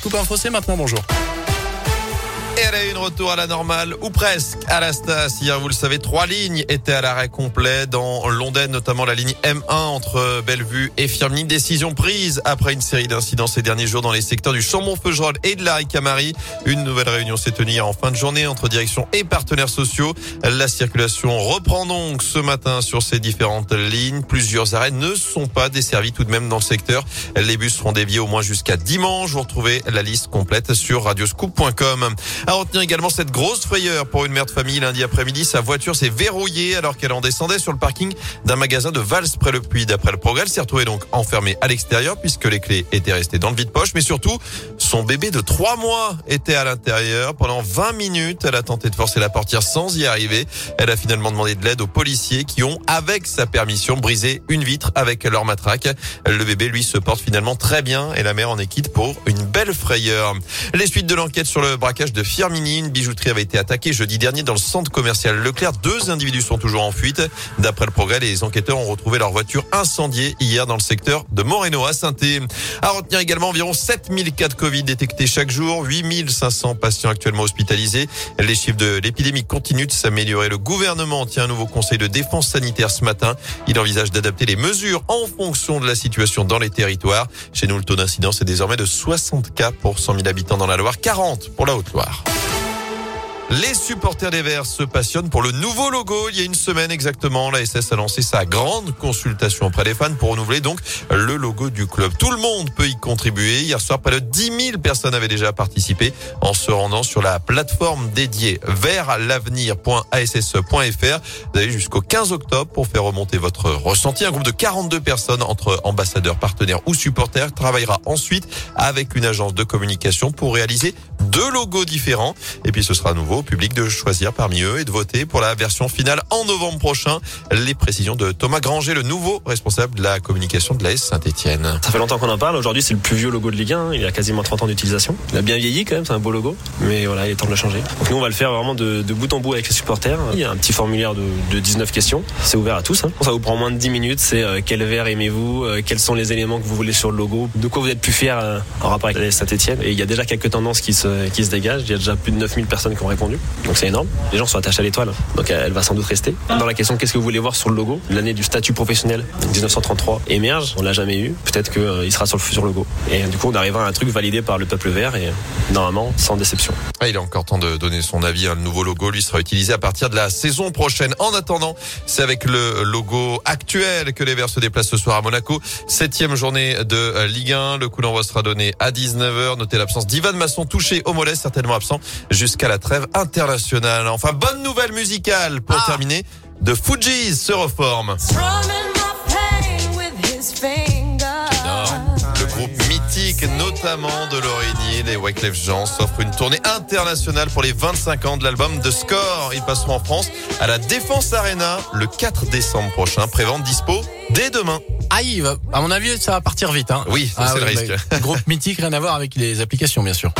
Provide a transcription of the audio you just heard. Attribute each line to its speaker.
Speaker 1: Scoop Info, c'est maintenant. Bonjour.
Speaker 2: Et elle a une retour à la normale, ou presque, à la Stas. Hier, vous le savez, trois lignes étaient à l'arrêt complet dans Londres, notamment la ligne M1 entre Bellevue et Firminy. Décision prise après une série d'incidents ces derniers jours dans les secteurs du Chambon-Feugerolles et de la Ricamari. Une nouvelle réunion s'est tenue en fin de journée entre direction et partenaires sociaux. La circulation reprend donc ce matin sur ces différentes lignes. Plusieurs arrêts ne sont pas desservis tout de même dans le secteur. Les bus seront déviés au moins jusqu'à dimanche. Vous retrouvez la liste complète sur radioscoop.com. À retenir également cette grosse frayeur pour une mère de famille lundi après-midi. Sa voiture s'est verrouillée alors qu'elle en descendait sur le parking d'un magasin de Vals près le Puy. D'après le progrès, elle s'est retrouvée donc enfermée à l'extérieur puisque les clés étaient restées dans le vide-poche. Mais surtout, son bébé de trois mois était à l'intérieur. Pendant 20 minutes, elle a tenté de forcer la portière sans y arriver. Elle a finalement demandé de l'aide aux policiers qui ont, avec sa permission, brisé une vitre avec leur matraque. Le bébé, lui, se porte finalement très bien et la mère en est quitte pour une belle frayeur. Les suites de l'enquête sur le braquage de Firmini, une bijouterie avait été attaquée jeudi dernier dans le centre commercial Leclerc. Deux individus sont toujours en fuite. D'après le progrès, les enquêteurs ont retrouvé leur voiture incendiée hier dans le secteur de Moreno à saint À retenir également environ 7000 cas de Covid détectés chaque jour, 8500 patients actuellement hospitalisés. Les chiffres de l'épidémie continuent de s'améliorer. Le gouvernement tient un nouveau conseil de défense sanitaire ce matin. Il envisage d'adapter les mesures en fonction de la situation dans les territoires. Chez nous, le taux d'incidence est désormais de 60 cas pour 100 000 habitants dans la Loire, 40 pour la Haute-Loire. Les supporters des Verts se passionnent pour le nouveau logo. Il y a une semaine exactement, la SS a lancé sa grande consultation auprès des fans pour renouveler donc le logo du club. Tout le monde peut y contribuer. Hier soir, près de 10 000 personnes avaient déjà participé en se rendant sur la plateforme dédiée vers l'avenir.asse.fr. Vous avez jusqu'au 15 octobre pour faire remonter votre ressenti. Un groupe de 42 personnes entre ambassadeurs, partenaires ou supporters travaillera ensuite avec une agence de communication pour réaliser deux logos différents. Et puis ce sera à nouveau au public de choisir parmi eux et de voter pour la version finale en novembre prochain. Les précisions de Thomas Granger, le nouveau responsable de la communication de l'AS Saint-Etienne.
Speaker 3: Ça fait longtemps qu'on en parle. Aujourd'hui, c'est le plus vieux logo de Ligue 1. Il a quasiment 30 ans d'utilisation. Il a bien vieilli quand même, c'est un beau logo. Mais voilà, il est temps de le changer. Donc nous, on va le faire vraiment de, bout en bout avec les supporters. Il y a un petit formulaire de, 19 questions. C'est ouvert à tous. Hein. Ça vous prend moins de 10 minutes. C'est euh, quel verre aimez-vous? Euh, Quels sont les éléments que vous voulez sur le logo? De quoi vous êtes plus fier euh, en rapport avec l'AS Saint-Etienne? Et il y a déjà quelques tendances qui se, qui se dégagent. Il y a déjà plus de 9000 personnes qui ont répondu. Donc c'est énorme. Les gens sont attachés à l'étoile. Donc elle va sans doute rester. Dans la question qu'est-ce que vous voulez voir sur le logo L'année du statut professionnel 1933 émerge. On l'a jamais eu. Peut-être qu'il euh, sera sur le futur logo. Et du coup on arrivera à un truc validé par le peuple vert et normalement sans déception.
Speaker 2: Ah, il est encore temps de donner son avis. Le nouveau logo lui sera utilisé à partir de la saison prochaine. En attendant, c'est avec le logo actuel que les Verts se déplacent ce soir à Monaco. Septième journée de euh, Ligue 1. Le coup d'envoi sera donné à 19h. Notez l'absence d'Ivan Masson touché au mollet, certainement absent jusqu'à la trêve internationale. Enfin, bonne nouvelle musicale pour ah. terminer. De Fujis se reforme. Le groupe mythique, notamment de Lorigny, les Wyclef Jean, s'offre une tournée internationale pour les 25 ans de l'album de Score. Ils passeront en France à la Défense Arena le 4 décembre prochain. Prévente dispo dès demain.
Speaker 1: Ah, à mon avis, ça va partir vite. Hein.
Speaker 2: Oui,
Speaker 1: ah
Speaker 2: c'est le risque.
Speaker 1: groupe mythique, rien à voir avec les applications, bien sûr.